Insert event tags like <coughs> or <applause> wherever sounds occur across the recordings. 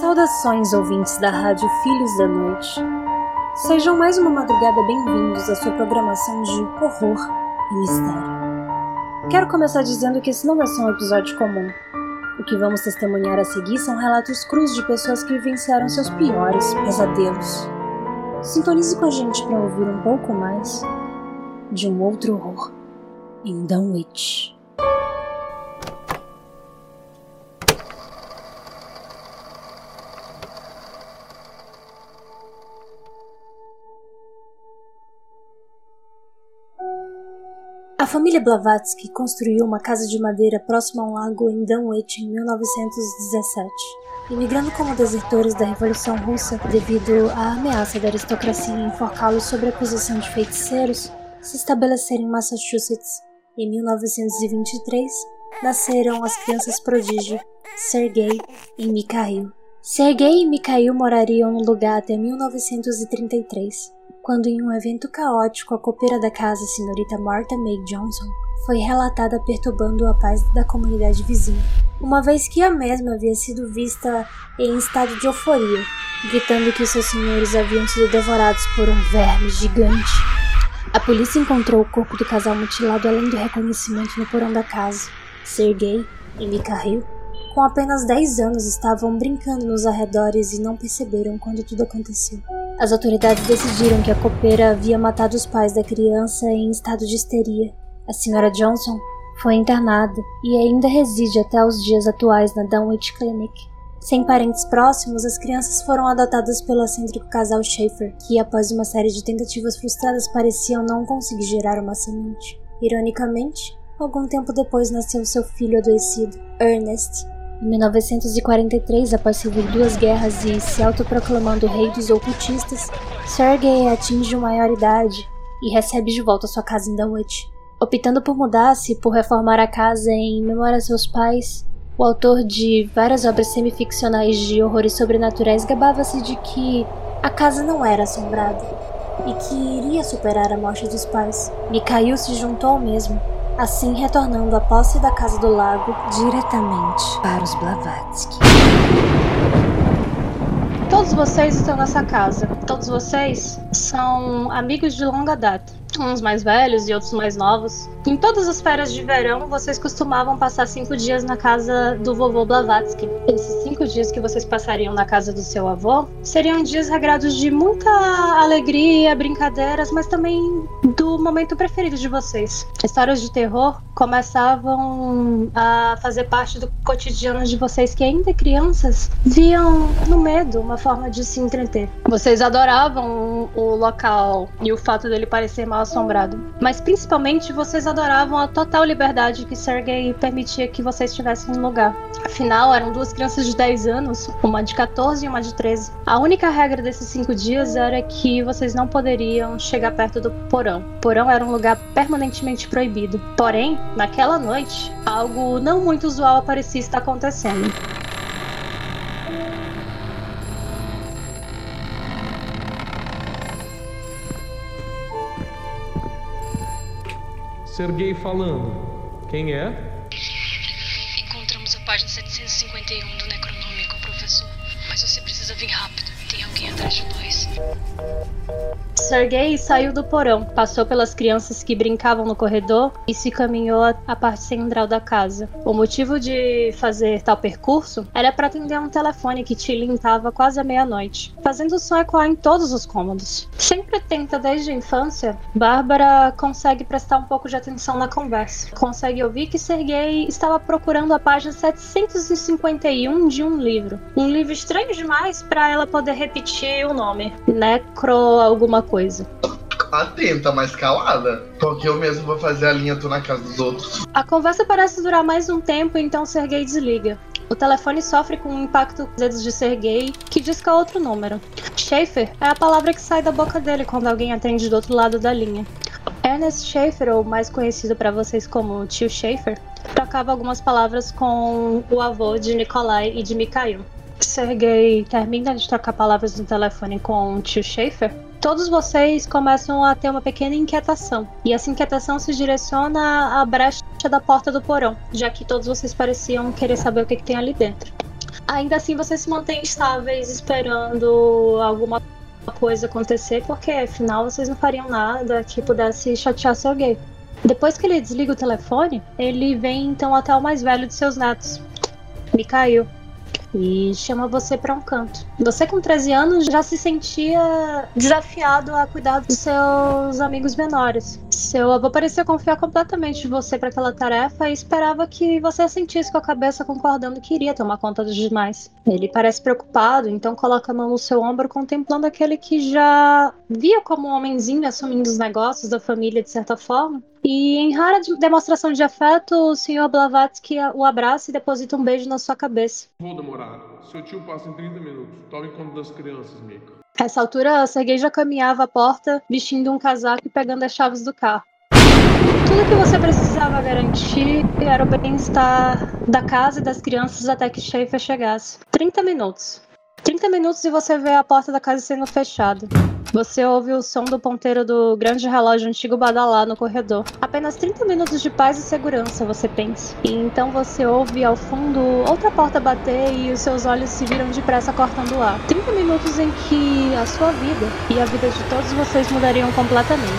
Saudações, ouvintes da Rádio Filhos da Noite. Sejam mais uma madrugada bem-vindos à sua programação de horror e mistério. Quero começar dizendo que esse não é só um episódio comum. O que vamos testemunhar a seguir são relatos crus de pessoas que vivenciaram seus piores pesadelos. Sintonize com a gente para ouvir um pouco mais de um outro horror em Dunwich. A família Blavatsky construiu uma casa de madeira próxima a um lago em Dunwich em 1917. Imigrando como desertores da Revolução Russa devido à ameaça da aristocracia em enforcá-los sob acusação de feiticeiros, se estabeleceram em Massachusetts. Em 1923, nasceram as crianças prodígio Sergei e Mikhail. Sergei e Mikhail morariam no lugar até 1933 quando em um evento caótico a copeira da casa, senhorita Martha May Johnson, foi relatada perturbando a paz da comunidade vizinha, uma vez que a mesma havia sido vista em estado de euforia, gritando que seus senhores haviam sido devorados por um verme gigante. A polícia encontrou o corpo do casal mutilado além do reconhecimento no porão da casa. Sergei e Mikhail, com apenas 10 anos, estavam brincando nos arredores e não perceberam quando tudo aconteceu. As autoridades decidiram que a copeira havia matado os pais da criança em estado de histeria. A senhora Johnson foi internada e ainda reside até os dias atuais na Dunwich Clinic. Sem parentes próximos, as crianças foram adotadas pelo excêntrico casal Schaefer, que após uma série de tentativas frustradas pareciam não conseguir gerar uma semente. Ironicamente, algum tempo depois nasceu seu filho adoecido, Ernest, em 1943, após servir duas guerras e se autoproclamando rei dos ocultistas, Sergei atinge maioridade e recebe de volta sua casa em Dunwich. Optando por mudar-se por reformar a casa em memória a seus pais, o autor de várias obras semificcionais de horrores sobrenaturais gabava-se de que a casa não era assombrada e que iria superar a morte dos pais. Mikhail se juntou ao mesmo assim retornando à posse da Casa do Lago diretamente para os Blavatsky. Todos vocês estão nessa casa. Todos vocês são amigos de longa data. Uns mais velhos e outros mais novos. Em todas as férias de verão, vocês costumavam passar cinco dias na casa do vovô Blavatsky. Esses cinco dias que vocês passariam na casa do seu avô seriam dias regrados de muita alegria, brincadeiras, mas também do momento preferido de vocês. Histórias de terror começavam a fazer parte do cotidiano de vocês que ainda crianças viam no medo uma forma de se entreter. Vocês adoravam o local e o fato dele parecer mal assombrado, mas principalmente vocês adoravam a total liberdade que Sergei permitia que vocês tivessem no lugar. Afinal, eram duas crianças de 10 anos, uma de 14 e uma de 13. A única regra desses cinco dias era que vocês não poderiam chegar perto do porão. O porão era um lugar permanentemente proibido. Porém, naquela noite, algo não muito usual parecia estar acontecendo. Serguei falando. Quem é? Encontramos a página 751 do Necronômico, professor. Mas você precisa vir rápido. Tem alguém atrás de nós. Sergei saiu do porão, passou pelas crianças que brincavam no corredor e se caminhou à parte central da casa. O motivo de fazer tal percurso era para atender um telefone que Tilly estava quase à meia-noite, fazendo o som ecoar em todos os cômodos. Sempre atenta desde a infância, Bárbara consegue prestar um pouco de atenção na conversa. Consegue ouvir que Sergei estava procurando a página 751 de um livro. Um livro estranho demais para ela poder repetir o nome. Necro alguma coisa. Atenta, mas calada. Porque eu mesmo vou fazer a linha tu na casa dos outros. A conversa parece durar mais um tempo, então Sergei desliga. O telefone sofre com o impacto dos dedos de Sergei, que disca outro número. Schaefer é a palavra que sai da boca dele quando alguém atende do outro lado da linha. Ernest Schaefer, ou mais conhecido para vocês como Tio Schaefer, trocava algumas palavras com o avô de Nikolai e de Mikhail. Sergei termina de trocar palavras no telefone com o tio Schaefer, todos vocês começam a ter uma pequena inquietação. E essa inquietação se direciona à brecha da porta do porão, já que todos vocês pareciam querer saber o que, que tem ali dentro. Ainda assim, vocês se mantêm estáveis esperando alguma coisa acontecer, porque afinal vocês não fariam nada que pudesse chatear seu gay. Depois que ele desliga o telefone, ele vem então até o mais velho de seus netos, Mikhail, e chama você para um canto. Você com 13 anos já se sentia desafiado a cuidar dos seus amigos menores. Seu avô parecia confiar completamente em você para aquela tarefa e esperava que você sentisse com a cabeça concordando que iria tomar conta dos demais. Ele parece preocupado, então coloca a mão no seu ombro contemplando aquele que já via como um homenzinho assumindo os negócios da família de certa forma. E em rara demonstração de afeto, o Sr. Blavatsky o abraça e deposita um beijo na sua cabeça. Vou demorar. Seu tio passa em 30 minutos. Tome conta das crianças, Mika. Nessa altura, Sergei já caminhava à porta, vestindo um casaco e pegando as chaves do carro. Tudo que você precisava garantir era o bem-estar da casa e das crianças até que Schaefer chegasse. 30 minutos. 30 minutos e você vê a porta da casa sendo fechada. Você ouve o som do ponteiro do grande relógio antigo badalar no corredor. Apenas 30 minutos de paz e segurança, você pensa. E então você ouve ao fundo outra porta bater e os seus olhos se viram depressa cortando o ar. 30 minutos em que a sua vida e a vida de todos vocês mudariam completamente.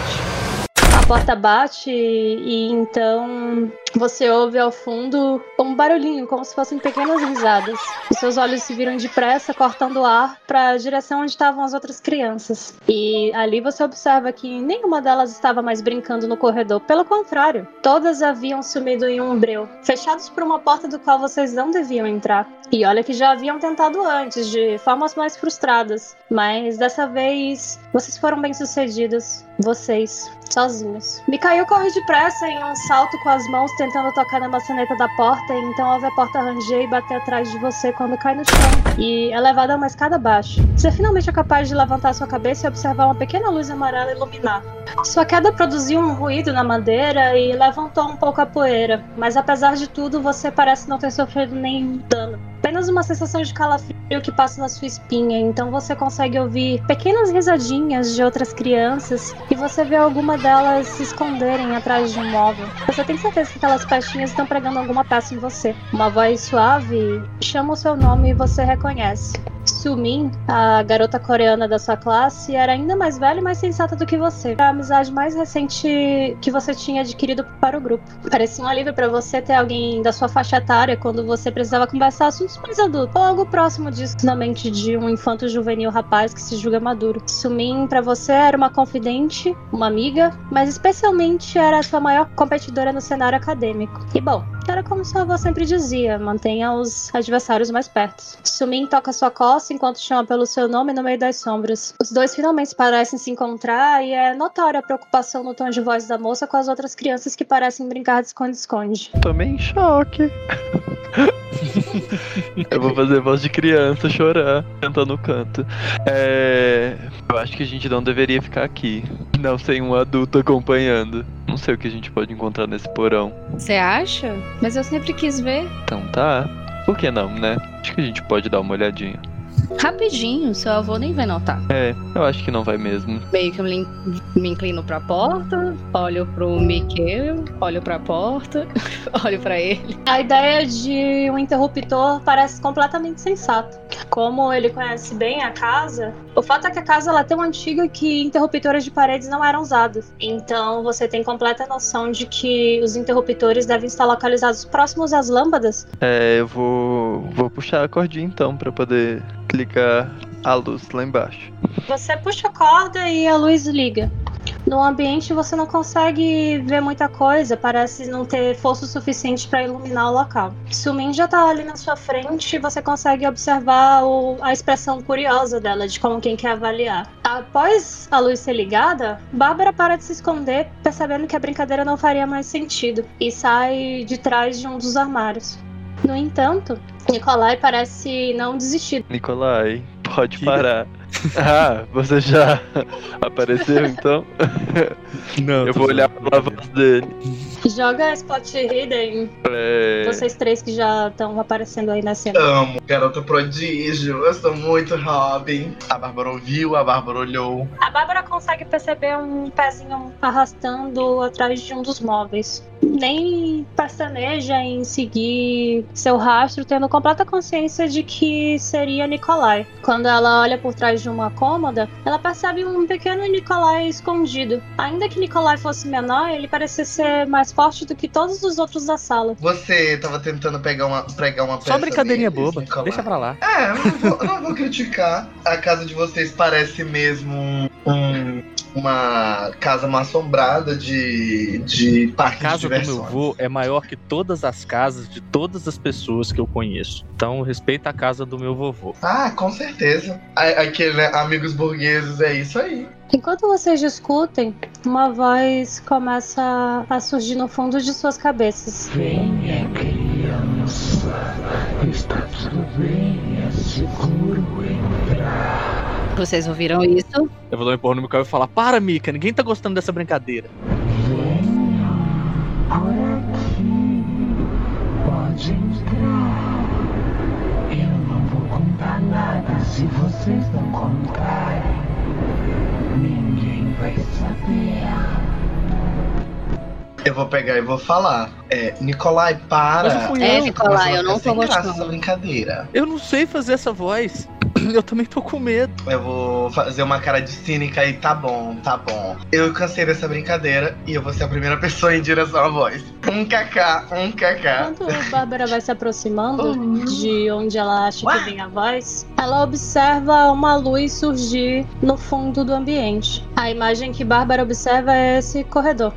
A porta bate e então você ouve ao fundo um barulhinho, como se fossem pequenas risadas. Seus olhos se viram depressa, cortando o ar para a direção onde estavam as outras crianças. E ali você observa que nenhuma delas estava mais brincando no corredor. Pelo contrário, todas haviam sumido em um breu, fechados por uma porta do qual vocês não deviam entrar. E olha que já haviam tentado antes, de formas mais frustradas. Mas dessa vez, vocês foram bem-sucedidos. Vocês, sozinhos. Mikhail corre depressa em um salto com as mãos tentando tocar na maçaneta da porta, então ouve a porta ranger e bater atrás de você quando cai no chão. E é levado a uma escada abaixo. Você finalmente é capaz de levantar sua cabeça e observar uma pequena luz amarela iluminar. Sua queda produziu um ruído na madeira e levantou um pouco a poeira, mas apesar de tudo, você parece não ter sofrido nenhum dano apenas uma sensação de calafrio que passa na sua espinha, então você consegue ouvir pequenas risadinhas de outras crianças e você vê alguma delas se esconderem atrás de um móvel. Você tem certeza que aquelas pestinhas estão pregando alguma peça em você. Uma voz suave chama o seu nome e você reconhece. Sumin, a garota coreana da sua classe, era ainda mais velha e mais sensata do que você. A amizade mais recente que você tinha adquirido para o grupo. Parecia um alívio para você ter alguém da sua faixa etária quando você precisava conversar assuntos mais adultos, ou algo próximo disso na mente de um infanto juvenil rapaz que se julga maduro. Sumin, para você, era uma confidente, uma amiga, mas especialmente era a sua maior competidora no cenário acadêmico. E bom, era como sua avó sempre dizia: mantenha os adversários mais perto. Sumin toca sua enquanto chama pelo seu nome no meio das sombras. Os dois finalmente parecem se encontrar e é notória a preocupação no tom de voz da moça com as outras crianças que parecem brincar de esconde-esconde. Tomei em choque. eu vou fazer voz de criança chorar, cantando no canto. É... Eu acho que a gente não deveria ficar aqui, não sem um adulto acompanhando. Não sei o que a gente pode encontrar nesse porão. Você acha? Mas eu sempre quis ver. Então tá. Por que não, né? Acho que a gente pode dar uma olhadinha. Rapidinho, seu avô nem vai notar. É, eu acho que não vai mesmo. Meio que eu me, inclino pra porta, olho pro Miquel, olho pra porta, <laughs> olho pra ele. A ideia de um interruptor parece completamente sensato. Como ele conhece bem a casa, o fato é que a casa ela é tão antiga que interruptores de paredes não eram usados. Então você tem completa noção de que os interruptores devem estar localizados próximos às lâmpadas. É, eu vou, vou puxar a cordinha então para poder ligar a luz lá embaixo. Você puxa a corda e a luz liga. No ambiente você não consegue ver muita coisa, parece não ter força suficiente para iluminar o local. Sumin já tá ali na sua frente você consegue observar o, a expressão curiosa dela, de como quem quer avaliar. Após a luz ser ligada, Bárbara para de se esconder, percebendo que a brincadeira não faria mais sentido, e sai de trás de um dos armários. No entanto, Nikolai parece não desistir. Nikolai, pode parar. <laughs> Ah, você já apareceu então? <laughs> Não, Eu vou olhar pela voz dele. Joga Spot Hidden. É... Vocês três que já estão aparecendo aí na cena. Amo, garota prodígio. Eu sou muito Robin. A Bárbara ouviu, a Bárbara olhou. A Bárbara consegue perceber um pezinho arrastando atrás de um dos móveis. Nem pestaneja em seguir seu rastro, tendo completa consciência de que seria Nicolai. Quando ela olha por trás de uma cômoda, ela percebe um pequeno Nicolai escondido. Ainda que Nicolai fosse menor, ele parecia ser mais forte do que todos os outros da sala. Você tava tentando pegar uma, pregar uma peça Só brincadeirinha deles, boba. Nicolai? Deixa pra lá. É, eu não, vou, eu não vou criticar. A casa de vocês parece mesmo um- uma casa mal assombrada de, de A parque de casa do meu avô é maior que todas as casas de todas as pessoas que eu conheço. Então respeita a casa do meu vovô. Ah, com certeza. A- Aquele, né, amigos burgueses, é isso aí. Enquanto vocês discutem, uma voz começa a surgir no fundo de suas cabeças. Venha, criança. Está tudo bem, Vocês ouviram isso? Eu vou dar um empurrão no Mikael e falar: Para, Mika, ninguém tá gostando dessa brincadeira. Venha por aqui. Pode entrar. Eu não vou contar nada se vocês não contarem. Ninguém vai saber. Eu vou pegar e vou falar. É, Nicolai, para. Mas eu fui É, eu. Nicolai, eu não tô gostando. essa brincadeira. Eu não sei fazer essa voz. <laughs> Eu também tô com medo. Eu vou fazer uma cara de cínica e tá bom, tá bom. Eu cansei dessa brincadeira e eu vou ser a primeira pessoa em direção à voz. Um kkk, um kkk. Quando a Bárbara vai se aproximando de onde ela acha que vem a voz, ela observa uma luz surgir no fundo do ambiente. A imagem que Bárbara observa é esse corredor.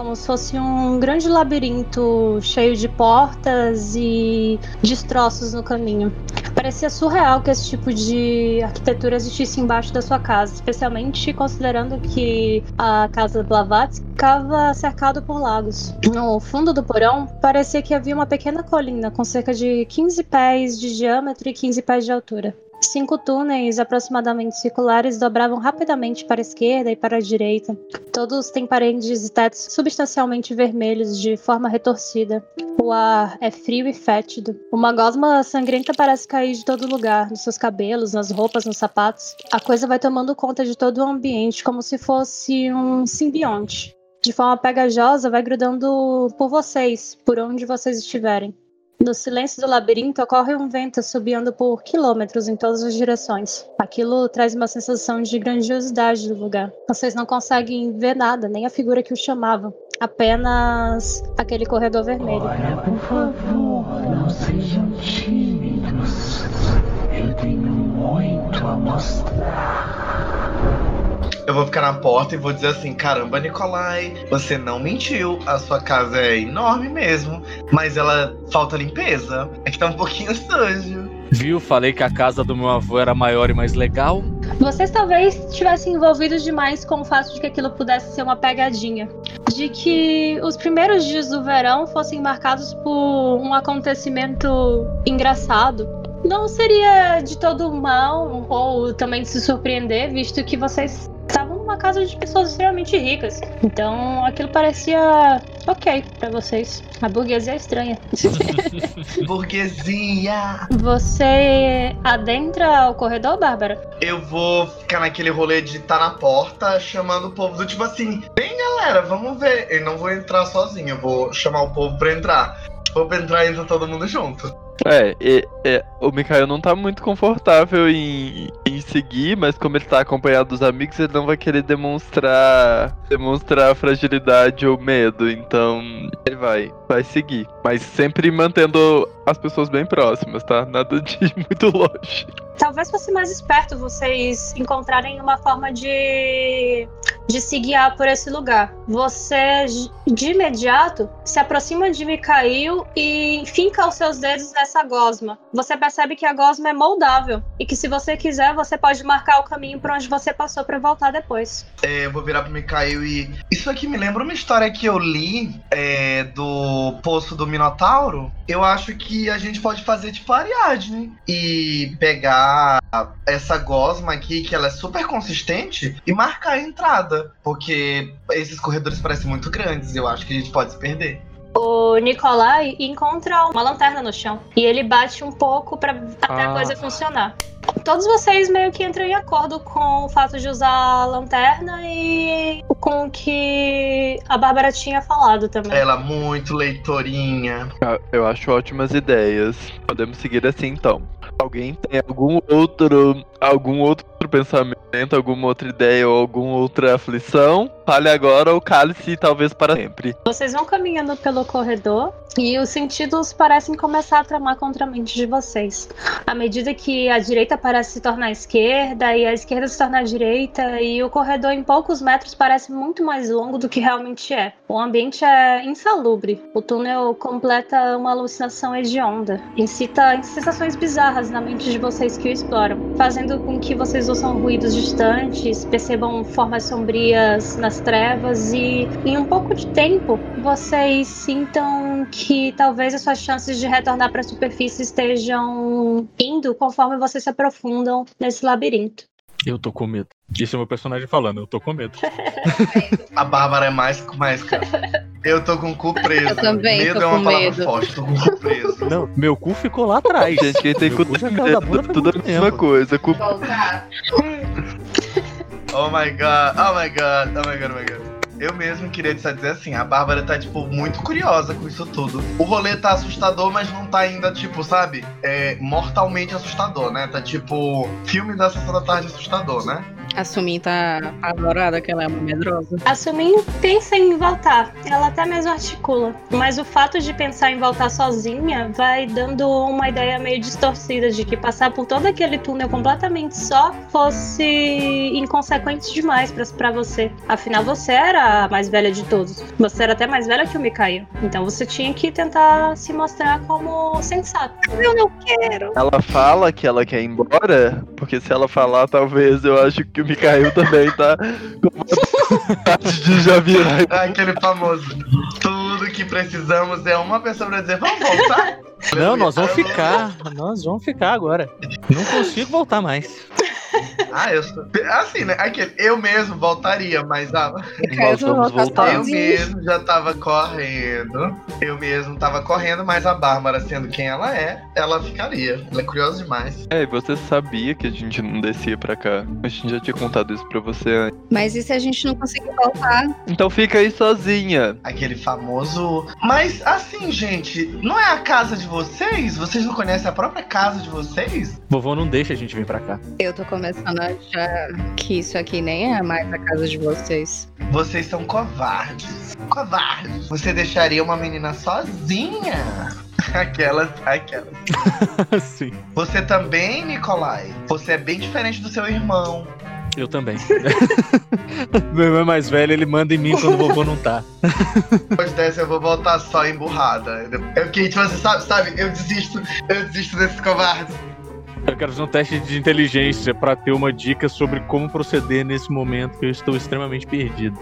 Como se fosse um grande labirinto cheio de portas e destroços no caminho. Parecia surreal que esse tipo de arquitetura existisse embaixo da sua casa, especialmente considerando que a casa Blavatsky ficava cercado por lagos. No fundo do porão, parecia que havia uma pequena colina com cerca de 15 pés de diâmetro e 15 pés de altura. Cinco túneis aproximadamente circulares dobravam rapidamente para a esquerda e para a direita. Todos têm paredes e tetos substancialmente vermelhos de forma retorcida. O ar é frio e fétido. Uma gosma sangrenta parece cair de todo lugar, nos seus cabelos, nas roupas, nos sapatos. A coisa vai tomando conta de todo o ambiente como se fosse um simbionte. De forma pegajosa, vai grudando por vocês, por onde vocês estiverem. No silêncio do labirinto ocorre um vento assobiando por quilômetros em todas as direções. Aquilo traz uma sensação de grandiosidade do lugar. Vocês não conseguem ver nada, nem a figura que o chamava. Apenas aquele corredor vermelho. Por favor, não sejam Eu vou ficar na porta e vou dizer assim: caramba, Nicolai, você não mentiu. A sua casa é enorme mesmo, mas ela falta limpeza. É que tá um pouquinho <laughs> sujo. Viu? Falei que a casa do meu avô era maior e mais legal. Vocês talvez estivessem envolvidos demais com o fato de que aquilo pudesse ser uma pegadinha. De que os primeiros dias do verão fossem marcados por um acontecimento engraçado. Não seria de todo mal ou também se surpreender, visto que vocês casa de pessoas extremamente ricas. Então aquilo parecia ok pra vocês. A burguesia é estranha. <laughs> Burguesia! Você adentra o corredor, Bárbara? Eu vou ficar naquele rolê de estar na porta chamando o povo do tipo assim: vem galera, vamos ver. Eu não vou entrar sozinho, eu vou chamar o povo pra entrar. Vou pra entrar e entra todo mundo junto. É, e- é, o Mikael não tá muito confortável em, em seguir, mas como ele tá acompanhado dos amigos, ele não vai querer demonstrar demonstrar fragilidade ou medo, então ele vai, vai seguir. Mas sempre mantendo as pessoas bem próximas, tá? Nada de <laughs> muito longe. Talvez fosse mais esperto vocês encontrarem uma forma de de se guiar por esse lugar. Você, de imediato, se aproxima de Mikael e finca os seus dedos nessa gosma. Você percebe que a gosma é moldável e que se você quiser, você pode marcar o caminho por onde você passou para voltar depois. É, eu vou virar pro Mikael e. Isso aqui me lembra uma história que eu li é, do Poço do Minotauro. Eu acho que a gente pode fazer tipo Ariadne e pegar essa gosma aqui, que ela é super consistente, e marcar a entrada. Porque esses corredores parecem muito grandes e eu acho que a gente pode se perder. O Nikolai encontra uma lanterna no chão e ele bate um pouco para até a Ah. coisa funcionar. Todos vocês meio que entram em acordo com o fato de usar a lanterna e com o que a Bárbara tinha falado também. Ela muito leitorinha. Ah, Eu acho ótimas ideias. Podemos seguir assim então. Alguém tem algum outro algum outro pensamento, alguma outra ideia ou alguma outra aflição? Fale agora ou cale-se talvez para sempre. Vocês vão caminhando pelo corredor e os sentidos parecem começar a tramar contra a mente de vocês. À medida que a direita parece se tornar esquerda e a esquerda se tornar a direita e o corredor em poucos metros parece muito mais longo do que realmente é. O ambiente é insalubre. O túnel completa uma alucinação hedionda. Incita sensações bizarras na mente de vocês que o exploram, fazendo com que vocês ouçam ruídos distantes, percebam formas sombrias nas trevas e em um pouco de tempo vocês sintam que talvez as suas chances de retornar para a superfície estejam indo conforme vocês se aprofundam nesse labirinto. Eu tô com medo. Isso é meu personagem falando, eu tô com medo. <laughs> A Bárbara é mais com mais cara. <laughs> Eu tô com o cu preso. Eu também medo tô é uma com palavra medo. forte, tô com o cu preso. <laughs> Não, meu cu ficou lá atrás. Gente, quem tem Meu cu cu já caiu da bunda faz tudo a muito mesma tempo. coisa. Cu... <laughs> Oh my god, oh my god, oh my god, oh my god. Eu mesmo queria só dizer assim, a Bárbara tá, tipo, muito curiosa com isso tudo. O rolê tá assustador, mas não tá ainda, tipo, sabe? É mortalmente assustador, né? Tá tipo, filme da Sessão da Tarde assustador, né? A Sumin tá apavorada que ela é uma medrosa. A Sumin pensa em voltar, ela até mesmo articula, mas o fato de pensar em voltar sozinha vai dando uma ideia meio distorcida de que passar por todo aquele túnel completamente só fosse inconsequente demais pra- pra você. Afinal, você era a mais velha de todos. Você era até mais velha que o Mikael. Então você tinha que tentar se mostrar como sensato. Eu não quero. Ela fala que ela quer ir embora, porque se ela falar, talvez eu acho que o Mikael também tá com vontade de já virar. Ah, Aquele famoso. Tudo que precisamos é uma pessoa pra dizer, vamos voltar? Não, nós vamos ficar. Nós vamos ficar agora. Não consigo voltar mais. Ah, eu sou. Assim, né? Aquele, eu mesmo voltaria, mas ah, Nós vamos voltar. eu mesmo já tava correndo. Eu mesmo tava correndo, mas a Bárbara, sendo quem ela é, ela ficaria. Ela é curiosa demais. É, e você sabia que a gente não descia pra cá. A gente já tinha contado isso pra você antes. Mas e se a gente não conseguir voltar? Então fica aí sozinha. Aquele famoso. Mas assim, gente, não é a casa de vocês? Vocês não conhecem a própria casa de vocês? Vovô não deixa a gente vir pra cá. Eu tô começando a achar que isso aqui nem é mais a casa de vocês. Vocês são covardes. Covardes. Você deixaria uma menina sozinha? <laughs> Aquelas, aquelas. <laughs> Sim, Você também, Nicolai? Você é bem diferente do seu irmão. eu também. <laughs> Meu irmão é mais velho, ele manda em mim quando o vovô não tá. Depois dessa eu vou voltar só emburrada. É porque, tipo, você sabe, sabe, eu desisto, eu desisto desses covardes. Eu quero fazer um teste de inteligência pra ter uma dica sobre como proceder nesse momento que eu estou extremamente perdido.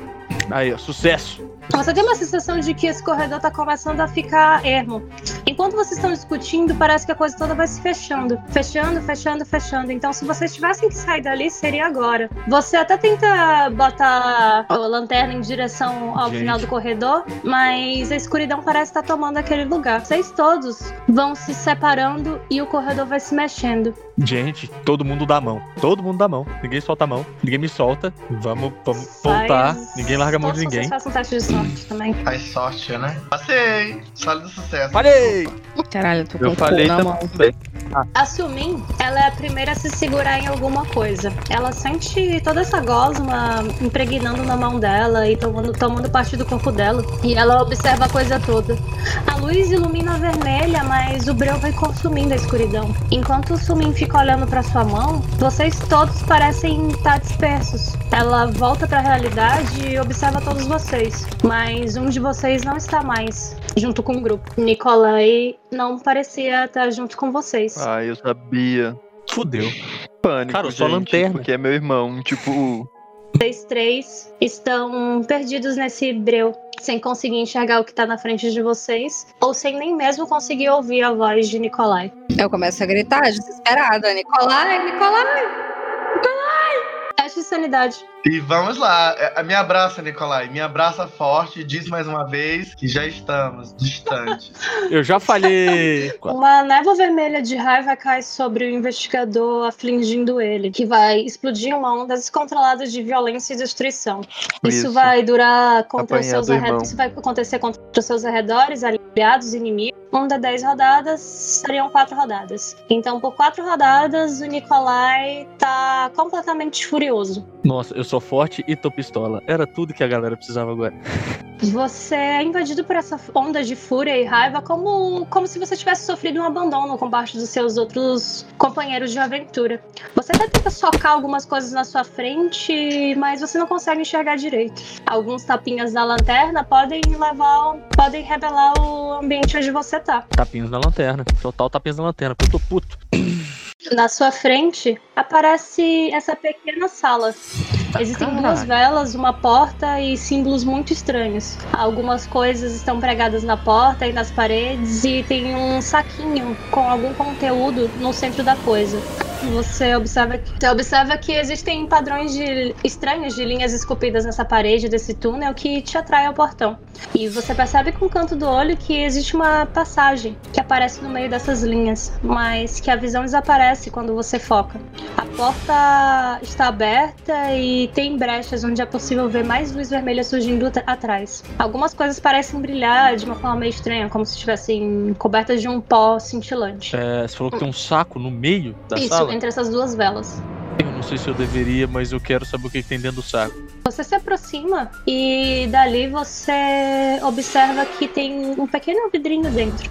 Aí, ó, sucesso! Você tem uma sensação de que esse corredor tá começando a ficar ermo. Enquanto vocês estão discutindo, parece que a coisa toda vai se fechando. Fechando, fechando, fechando. Então, se vocês tivessem que sair dali, seria agora. Você até tenta botar a lanterna em direção ao Gente. final do corredor, mas a escuridão parece estar tomando aquele lugar. Vocês todos vão se separando e o corredor vai se mexendo. Gente, todo mundo dá a mão. Todo mundo dá a mão. Ninguém solta a mão. Ninguém me solta. Vamos, vamos voltar. Ninguém larga a mão de ninguém. Façam teste de sorte também. Faz sorte, né? Passei! Sólido sucesso. Falhei! Caralho, eu tô com Eu o cu falei na mão. também. A Sumin, ela é a primeira a se segurar em alguma coisa. Ela sente toda essa gosma impregnando na mão dela e tomando, tomando parte do corpo dela. E ela observa a coisa toda. A luz ilumina a vermelha, mas o breu vai consumindo a escuridão. Enquanto o Sumin fica olhando para sua mão, vocês todos parecem estar dispersos. Ela volta para a realidade e observa todos vocês, mas um de vocês não está mais junto com o grupo. Nicolai não parecia estar junto com vocês. Ah, eu sabia. Fudeu. Pânico, Cara, só gente, lanterna. Porque é meu irmão, tipo... Vocês três estão perdidos nesse breu, sem conseguir enxergar o que tá na frente de vocês, ou sem nem mesmo conseguir ouvir a voz de Nicolai. Eu começo a gritar, desesperada. Nicolai, Nicolai! Teste de sanidade. E vamos lá. É, Me abraça, Nicolai. Me abraça forte. Diz mais uma vez que já estamos distantes. <laughs> Eu já falhei. <laughs> Uma névoa vermelha de raiva cai sobre o investigador, afligindo ele, que vai explodir uma onda descontrolada de violência e destruição. Isso, Isso. vai durar contra os seus arredores. Isso vai acontecer contra os seus arredores, aliados, inimigos. Um da 10 rodadas seriam quatro rodadas. Então, por quatro rodadas, o Nicolai tá completamente furioso. Nossa, eu sou forte e tô pistola. Era tudo que a galera precisava agora. Você é invadido por essa onda de fúria e raiva como, como se você tivesse sofrido um abandono com parte dos seus outros companheiros de aventura. Você até tenta socar algumas coisas na sua frente, mas você não consegue enxergar direito. Alguns tapinhas da lanterna podem levar, podem revelar o ambiente onde você tá. Tapinhos na lanterna. Total tapinhos na lanterna, porque eu tô puto. <clears throat> Na sua frente aparece essa pequena sala. Existem duas velas, uma porta e símbolos muito estranhos. Algumas coisas estão pregadas na porta e nas paredes e tem um saquinho com algum conteúdo no centro da coisa. Você observa, que- você observa que existem padrões de, estranhos de linhas esculpidas nessa parede desse túnel que te atrai ao portão. E você percebe com o canto do olho que existe uma passagem que aparece no meio dessas linhas, mas que a visão desaparece quando você foca. A porta está aberta e tem brechas onde é possível ver mais luz vermelha surgindo at- atrás. Algumas coisas parecem brilhar de uma forma meio estranha, como se estivessem cobertas de um pó cintilante. É, você falou que tem um saco no meio da Isso, sala? Entre essas duas velas. Eu não sei se eu deveria, mas eu quero saber o que que tem dentro do saco. Você se aproxima e dali você observa que tem um pequeno vidrinho dentro.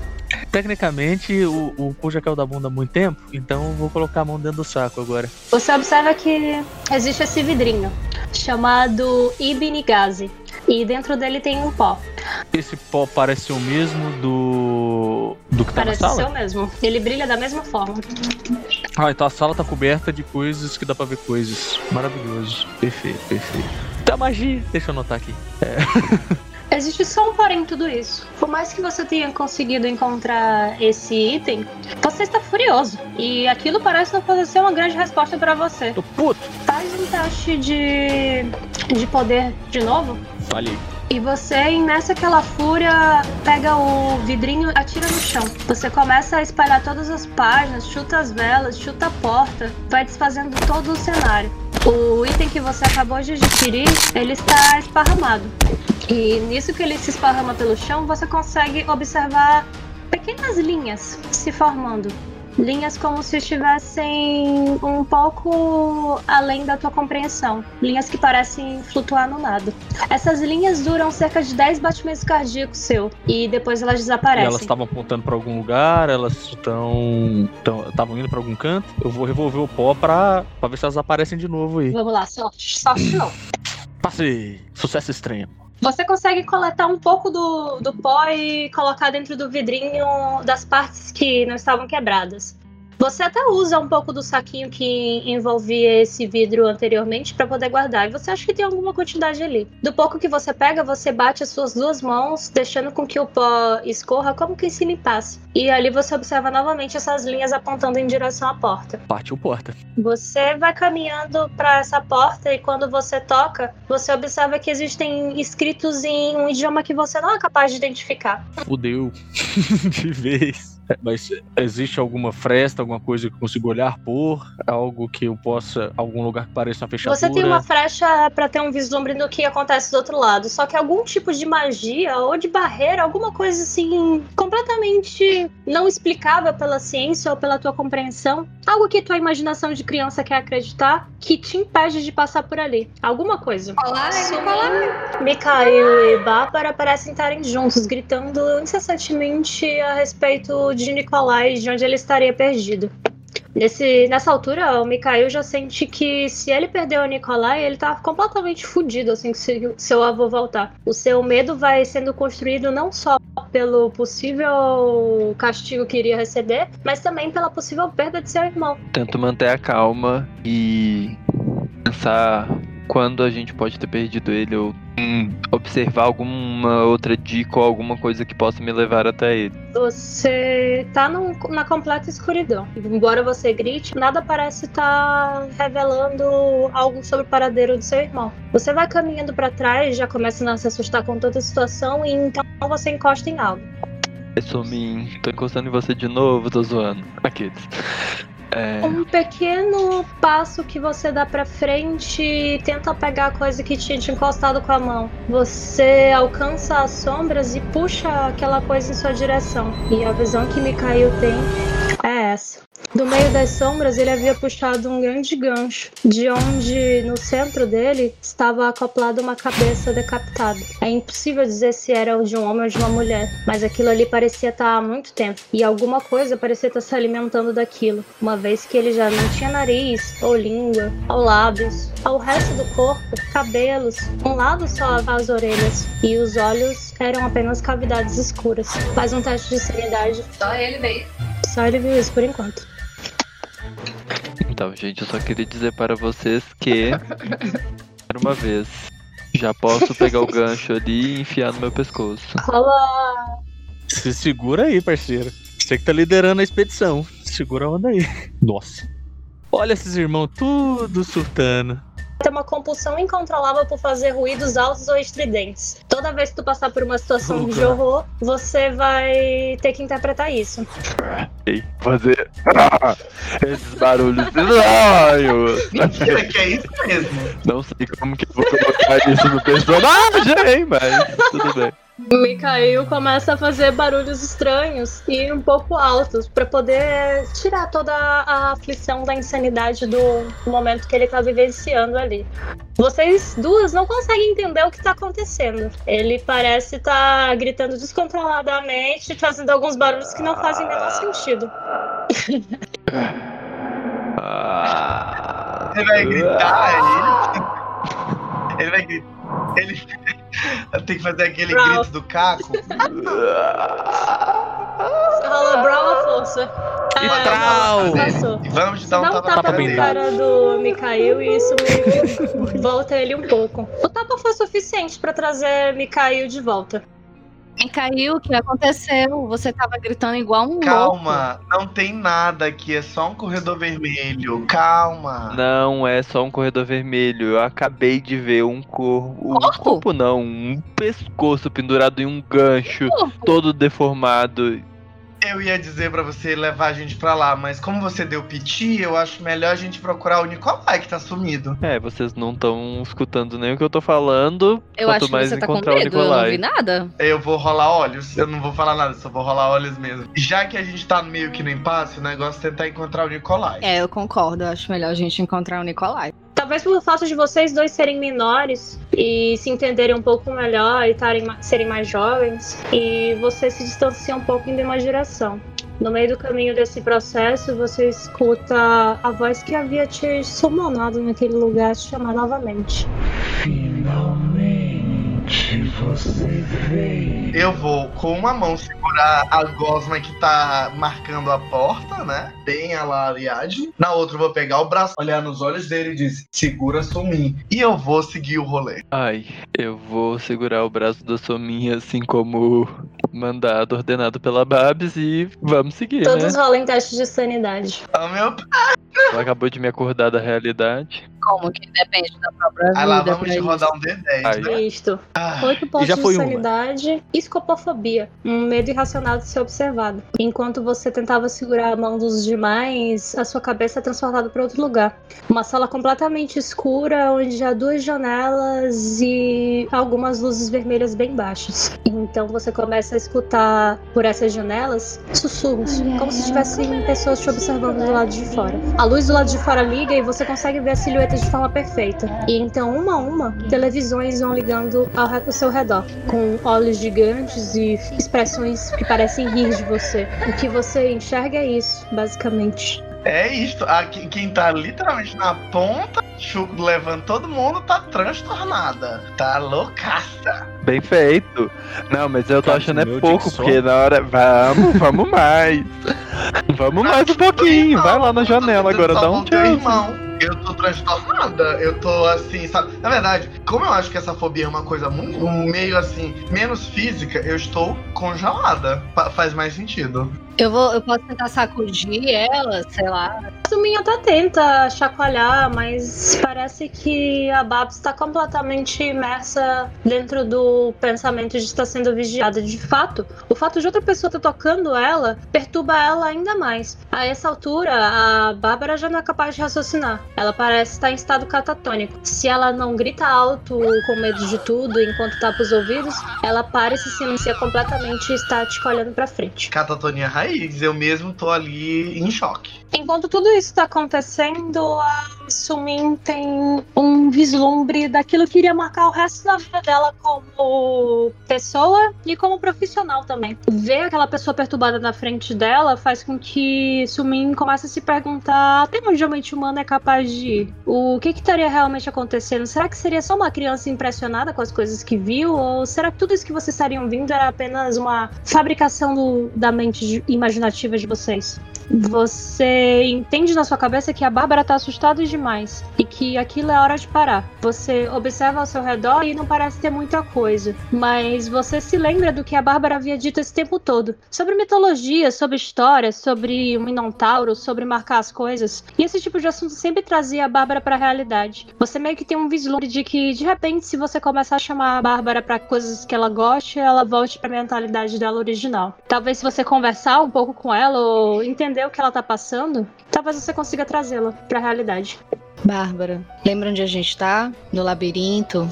Tecnicamente, o, o cu já caiu da bunda há muito tempo, então eu vou colocar a mão dentro do saco agora. Você observa que existe esse vidrinho chamado Ibinigazi e dentro dele tem um pó. Esse pó parece o mesmo do. do que tá Parece na ser sala? o mesmo. Ele brilha da mesma forma. Ah, então a sala tá coberta de coisas que dá pra ver coisas. Maravilhoso. Perfeito, perfeito. Tá magia. Deixa eu anotar aqui. <laughs> Existe só um porém em tudo isso. Por mais que você tenha conseguido encontrar esse item, você está furioso. E aquilo parece não poder ser uma grande resposta para você. Tô puto. Faz um teste de, de poder de novo. Falei. E você, imerso aquela fúria, pega o vidrinho e atira no chão. Você começa a espalhar todas as páginas, chuta as velas, chuta a porta, vai desfazendo todo o cenário. O item que você acabou de adquirir, ele está esparramado. E nisso que ele se esparrama pelo chão, você consegue observar pequenas linhas se formando. Linhas como se estivessem um pouco além da tua compreensão. Linhas que parecem flutuar no nada. Essas linhas duram cerca de 10 batimentos cardíacos seu e depois elas E desaparecem. elas estavam apontando pra algum lugar, elas estão. estavam indo pra algum canto. Eu vou revolver o pó pra ver se elas aparecem de novo aí. Vamos lá, sorte. Sorte não. Passei! Sucesso extremo. Você consegue coletar um pouco do, do pó e colocar dentro do vidrinho das partes que não estavam quebradas. Você até usa um pouco do saquinho que envolvia esse vidro anteriormente para poder guardar. E você acha que tem alguma quantidade ali. Do pouco que você pega, você bate as suas duas mãos, deixando com que o pó escorra como que se limpasse. E ali você observa novamente essas linhas apontando em direção à porta. Partiu porta. Você vai caminhando para essa porta e quando você toca, você observa que existem escritos em um idioma que você não é capaz de identificar. Fudeu. <laughs> de vez. Mas existe alguma fresta, alguma coisa que eu consigo olhar por? Algo que eu possa. Algum lugar que pareça uma fechadura? Você tem uma frecha pra ter um vislumbre do que acontece do outro lado. Só que algum tipo de magia ou de barreira, alguma coisa assim, completamente não explicável pela ciência ou pela tua compreensão. Algo que tua imaginação de criança quer acreditar, que te impede de passar por ali. Alguma coisa. Olá, olá. Mikhail e Bárbara parecem estarem juntos, gritando incessantemente a respeito de Nikolai e de onde ele estaria perdido. Nesse, nessa altura, o Mikhail já sente que se ele perder o Nikolai, ele tá completamente fudido assim que se- seu avô voltar. O seu medo vai sendo construído não só pelo possível castigo que iria receber, mas também pela possível perda de seu irmão. Tento manter a calma e pensar quando a gente pode ter perdido ele ou hum, observar alguma outra dica ou alguma coisa que possa me levar até ele. Você tá num- na completa escuridão. Embora você grite, nada parece estar revelando algo sobre o paradeiro do seu irmão. Você vai caminhando pra trás, já começa a se assustar com toda a situação, e então você encosta em algo. É Sumin, tô encostando em você de novo, tô zoando. Aqueles. É, Um pequeno passo que você dá pra frente e tenta pegar a coisa que tinha te encostado com a mão. Você alcança as sombras e puxa aquela coisa em sua direção. E a visão que Mikhail tem é essa. Do meio das sombras, ele havia puxado um grande gancho, de onde no centro dele estava acoplada uma cabeça decapitada. É impossível dizer se era o de um homem ou de uma mulher, mas aquilo ali parecia estar há muito tempo, e alguma coisa parecia estar se alimentando daquilo, uma vez que ele já não tinha nariz, ou língua, ou lábios, ao resto do corpo, cabelos, um lado só as orelhas, e os olhos eram apenas cavidades escuras. Faz um teste de sanidade. Só ele veio. Só ele viu isso por enquanto. Então, gente, eu só queria dizer para vocês que. <laughs> Era uma vez. Já posso pegar o gancho ali e enfiar no meu pescoço. Rola Se segura aí, parceiro. Você que tá liderando a expedição. Segura a onda aí. Nossa. Olha esses irmãos tudo surtando. Ter uma compulsão incontrolável por fazer ruídos altos ou estridentes. Toda vez que tu passar por uma situação de horror, você vai ter que interpretar isso. <laughs> Fazer. <laughs> Esses barulhos estranhos. Mentira, que é isso mesmo. Não sei como que eu vou colocar isso no personagem, mas tudo bem. Mikhail começa a fazer barulhos estranhos e um pouco altos pra poder tirar toda a aflição da insanidade do momento que ele tá vivenciando ali. Vocês duas não conseguem entender o que tá acontecendo. Ele parece estar gritando descontroladamente, fazendo alguns barulhos que não fazem o menor sentido. Ele vai gritar, ele. Ele vai gritar. Ele <laughs> tem que fazer aquele grito do caco. Rola Brawl à força. Trau! E vamos te dar um Dá um tapa tapa cara na cara do Mikhail e isso me <laughs> volta ele um pouco. O tapa foi suficiente pra trazer Mikhail de volta. Quem caiu? O que aconteceu? Você tava gritando igual um louco. Calma, não tem nada aqui, é só um corredor vermelho. Calma. Não é só um corredor vermelho. Eu acabei de ver um corpo. Um Corpo? corpo não, um pescoço pendurado em um gancho, Corpo. todo deformado. Eu ia dizer pra você levar a gente pra lá, mas como você deu piti, eu acho melhor a gente procurar o Nicolai, que tá sumido. É, vocês não estão escutando nem o que eu tô falando. Eu acho que mais você tá com medo, eu não vi nada. Eu vou rolar olhos, eu não vou falar nada, só vou rolar olhos mesmo. Já que a gente tá meio que no impasse, o negócio é tentar encontrar o Nicolai. É, eu concordo. Eu acho melhor a gente encontrar o Nicolai. Talvez pelo fato de vocês dois serem menores e se entenderem um pouco melhor e tarem serem mais jovens, e você se distancia um pouco em uma direção. No meio do caminho desse processo, você escuta a voz que havia te summonado naquele lugar te chamar novamente. Finalmente você veio. Eu vou com uma mão segurar a gosma que tá marcando a porta, né? Bem a la Ariadne. Na outra eu vou pegar o braço, olhar nos olhos dele e dizer, segura sumir. E eu vou seguir o rolê. Ai, eu vou segurar o braço da Sominha, assim como mandado, ordenado pela Babs, e vamos seguir, Todos né? rolem testes de sanidade. Oh, meu pai! Ela acabou de me acordar da realidade. Como que depende da própria vida. Aí lá vamos de rodar um D10, Aí. né? Isto. Ah, Oito pontos já de foi uma. sanidade. Escopofobia. Um medo irracional de ser observado. Enquanto você tentava segurar a mão dos demais, a sua cabeça é transportada para outro lugar. Uma sala completamente escura, onde há duas janelas e algumas luzes vermelhas bem baixas. Então você começa a escutar por essas janelas sussurros, como se tivessem pessoas te observando do lado de fora. A luz do lado de fora liga e você consegue ver as silhuetas de forma perfeita. E então, uma a uma, televisões vão ligando ao, ao seu redor, com olhos gigantes e expressões que parecem rir de você. O que você enxerga é isso, basicamente. É isto. Aqui, quem tá literalmente na ponta, Chuco levando todo mundo, tá transtornada. Tá loucaça. Bem feito. Não, mas eu tô Cara, achando é pouco, porque na hora. Vamos, vamos mais. <laughs> Vamos mais um pouquinho. Vai lá na janela agora, dá um tchau. Eu tô transtornada. Eu tô assim, sabe? Na verdade, como eu acho que essa fobia é uma coisa muito meio assim, menos física, eu estou congelada. Faz mais sentido. Eu, vou, eu posso tentar sacudir ela, sei lá. A Suminha até tenta chacoalhar, mas parece que a Babs está completamente imersa dentro do pensamento de estar sendo vigiada. De fato, o fato de outra pessoa estar tocando ela perturba ela ainda mais. A essa altura, a Bárbara já não é capaz de raciocinar. Ela parece estar em estado catatônico. Se ela não grita alto com medo de tudo enquanto tapa os ouvidos, ela para e se silencia completamente e estática olhando pra frente. Catatonia raiz, eu mesmo tô ali em choque. Enquanto tudo isso está acontecendo, a Sumin tem um vislumbre daquilo que iria marcar o resto da vida dela como pessoa e como profissional também. Ver aquela pessoa perturbada na frente dela faz com que Sumin comece a se perguntar até onde a mente humana é capaz de ir. O que, que estaria realmente acontecendo? Será que seria só uma criança impressionada com as coisas que viu? Ou será que tudo isso que vocês estariam vindo era apenas uma fabricação do- da mente imaginativa de vocês? Você entende na sua cabeça que a Bárbara tá assustada demais e que aquilo é hora de parar. Você observa ao seu redor e não parece ter muita coisa, mas você se lembra do que a Bárbara havia dito esse tempo todo sobre mitologia, sobre história, sobre o Minotauro, sobre marcar as coisas. E esse tipo de assunto sempre trazia a Bárbara pra realidade. Você meio que tem um vislumbre de que de repente se você começar a chamar a Bárbara pra coisas que ela goste, ela volte pra mentalidade dela original. Talvez se você conversar um pouco com ela ou entender o que ela tá passando, talvez você consiga trazê-la pra realidade. Bárbara, lembra onde a gente tá? No labirinto?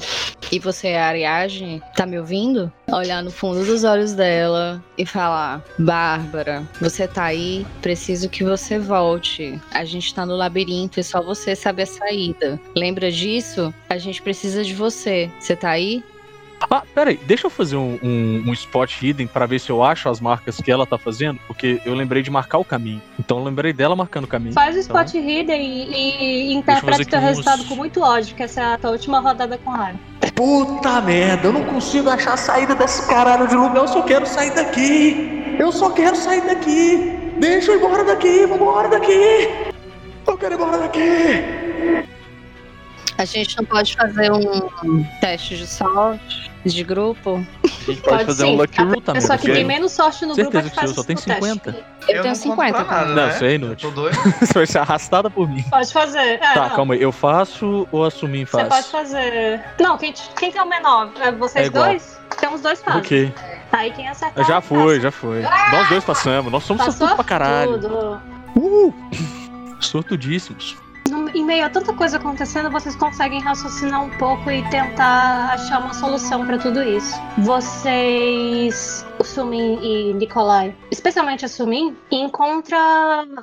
E você é a Ariadne? Tá me ouvindo? Olhar no fundo dos olhos dela e falar: Bárbara, você tá aí? Preciso que você volte. A gente tá no labirinto e só você sabe a saída. Lembra disso? A gente precisa de você. Você tá aí? Ah, peraí, deixa eu fazer um, um, um spot hidden pra ver se eu acho as marcas que ela tá fazendo, porque eu lembrei de marcar o caminho. Então eu lembrei dela marcando o caminho. Faz o Então, spot hidden e, e fazer o teu aqui uns- resultado com muito ódio, que essa é a tua última rodada com raiva. Puta merda, eu não consigo achar a saída desse caralho de lugar, eu só quero sair daqui. Eu só quero sair daqui. Deixa eu ir embora daqui, vambora daqui. Eu quero ir embora daqui. A gente não pode fazer um teste de sorte de grupo? A gente pode, fazer um Lucky a Root. pessoa que tem menos sorte no grupo é Certeza que que faz eu só o tenho teste. 50. Eu, tenho não conto 50 pra nada, Não, né? isso é inútil. Eu tô doido. <laughs> Você vai ser arrastada por mim. Pode fazer. É, Tá, não. calma aí. Eu faço ou assumir Você faz? pode fazer. Não, quem, quem tem o menor? É vocês É dois? Tem uns dois fazem. Ok. Aí quem acertar. Já passa. foi, já foi. Nós dois passamos. Nós somos sortudos pra caralho. Tudo. Uh! <coughs> Sortudíssimos. No- Em meio a tanta coisa acontecendo, vocês conseguem raciocinar um pouco e tentar achar uma solução pra tudo isso. Vocês, Sumin e Nikolai, especialmente a Sumin, encontra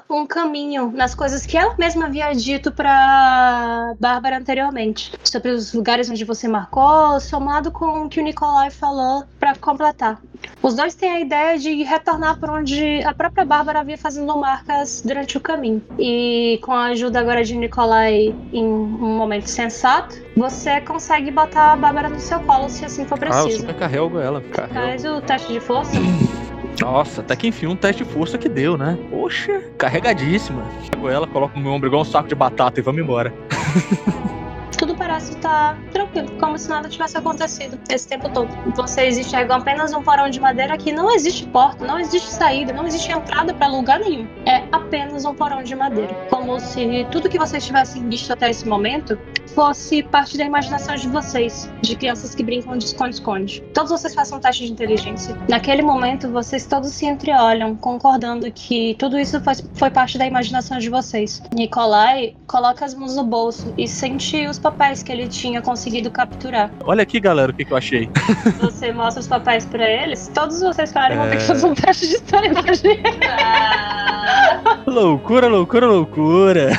um caminho nas coisas que ela mesma havia dito pra Bárbara anteriormente, sobre os lugares onde você marcou, somado com o que o Nikolai falou pra completar. Os dois têm a ideia de retornar por onde a própria Bárbara havia fazendo marcas durante o caminho. E com a ajuda agora de Nikolai em um momento sensato, você consegue botar a Bárbara no seu colo se assim for Ah, eu preciso. super carrego ela. Carrego. Faz o teste de força. Nossa, até que enfim um teste de força que deu, né? Poxa, carregadíssima. Pego ela, coloco no meu ombro igual um saco de batata e vamos embora. Tudo parece parece estar tranquilo, como se nada tivesse acontecido esse tempo todo. Vocês enxergam apenas um porão de madeira que não existe porta, não existe saída, não existe entrada para lugar nenhum. É apenas um porão de madeira. Como se tudo que vocês tivessem visto até esse momento fosse parte da imaginação de vocês, de crianças que brincam de esconde-esconde. Todos vocês façam um teste de inteligência. Naquele momento, vocês todos se entreolham, concordando que tudo isso foi, foi parte da imaginação de vocês. Nikolai coloca as mãos no bolso e sente os papéis que ele tinha conseguido capturar. Olha aqui, galera, o que, que eu achei. <laughs> Você mostra os papéis pra eles, todos vocês pararem vão ter que fazer um teste de história pra <laughs> gente. loucura, loucura, loucura.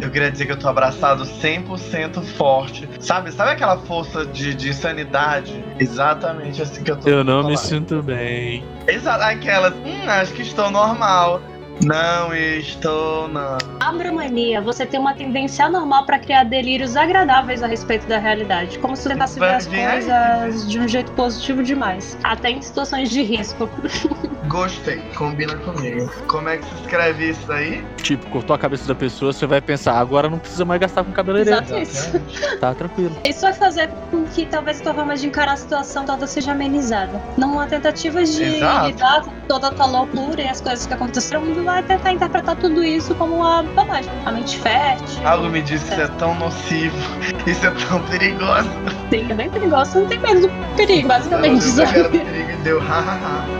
Eu queria dizer que eu tô abraçado 100% forte. Sabe, sabe aquela força de, de sanidade? Exatamente assim que eu tô. Eu não me sinto bem. Exato, aquelas. Hum, acho que estou normal. Não estou, não. Abramania, você tem uma tendência anormal pra criar delírios agradáveis a respeito da realidade. Como se tentasse ver as coisas de um jeito positivo demais. Até em situações de risco. <laughs> Gostei, combina comigo. Como é que se escreve isso aí? Tipo, cortou a cabeça da pessoa, você vai pensar, agora não precisa mais gastar com cabeleireiro. Exato isso. Tá tranquilo. Isso vai fazer com que talvez tua forma de encarar a situação toda seja amenizada. Numa tentativa de Exato. lidar com toda a tua loucura e as coisas que aconteceram, vai tentar interpretar tudo isso como uma bobagem. A mente fértil. Algo me diz que isso é tão nocivo, <laughs> isso é tão perigoso. Sim, é bem perigoso. Você não tem medo do perigo, basicamente. Eu sabe? quero perigo e deu hahaha.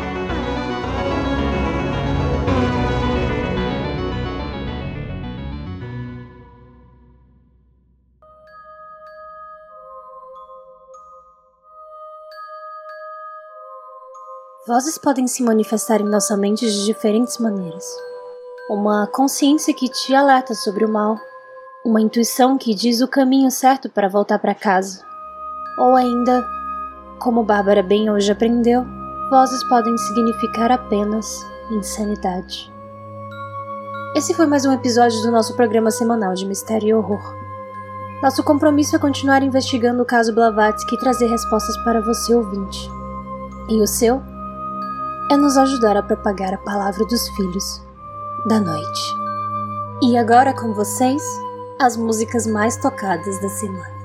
Vozes podem se manifestar em nossa mente de diferentes maneiras. Uma consciência que te alerta sobre o mal, uma intuição que diz o caminho certo para voltar para casa, ou ainda, como Bárbara bem hoje aprendeu, vozes podem significar apenas insanidade. Esse foi mais um episódio do nosso programa semanal de Mistério e Horror. Nosso compromisso é continuar investigando o caso Blavatsky e trazer respostas para você ouvinte. E o seu? é nos ajudar a propagar a palavra dos filhos da noite. E agora com vocês, as músicas mais tocadas da semana.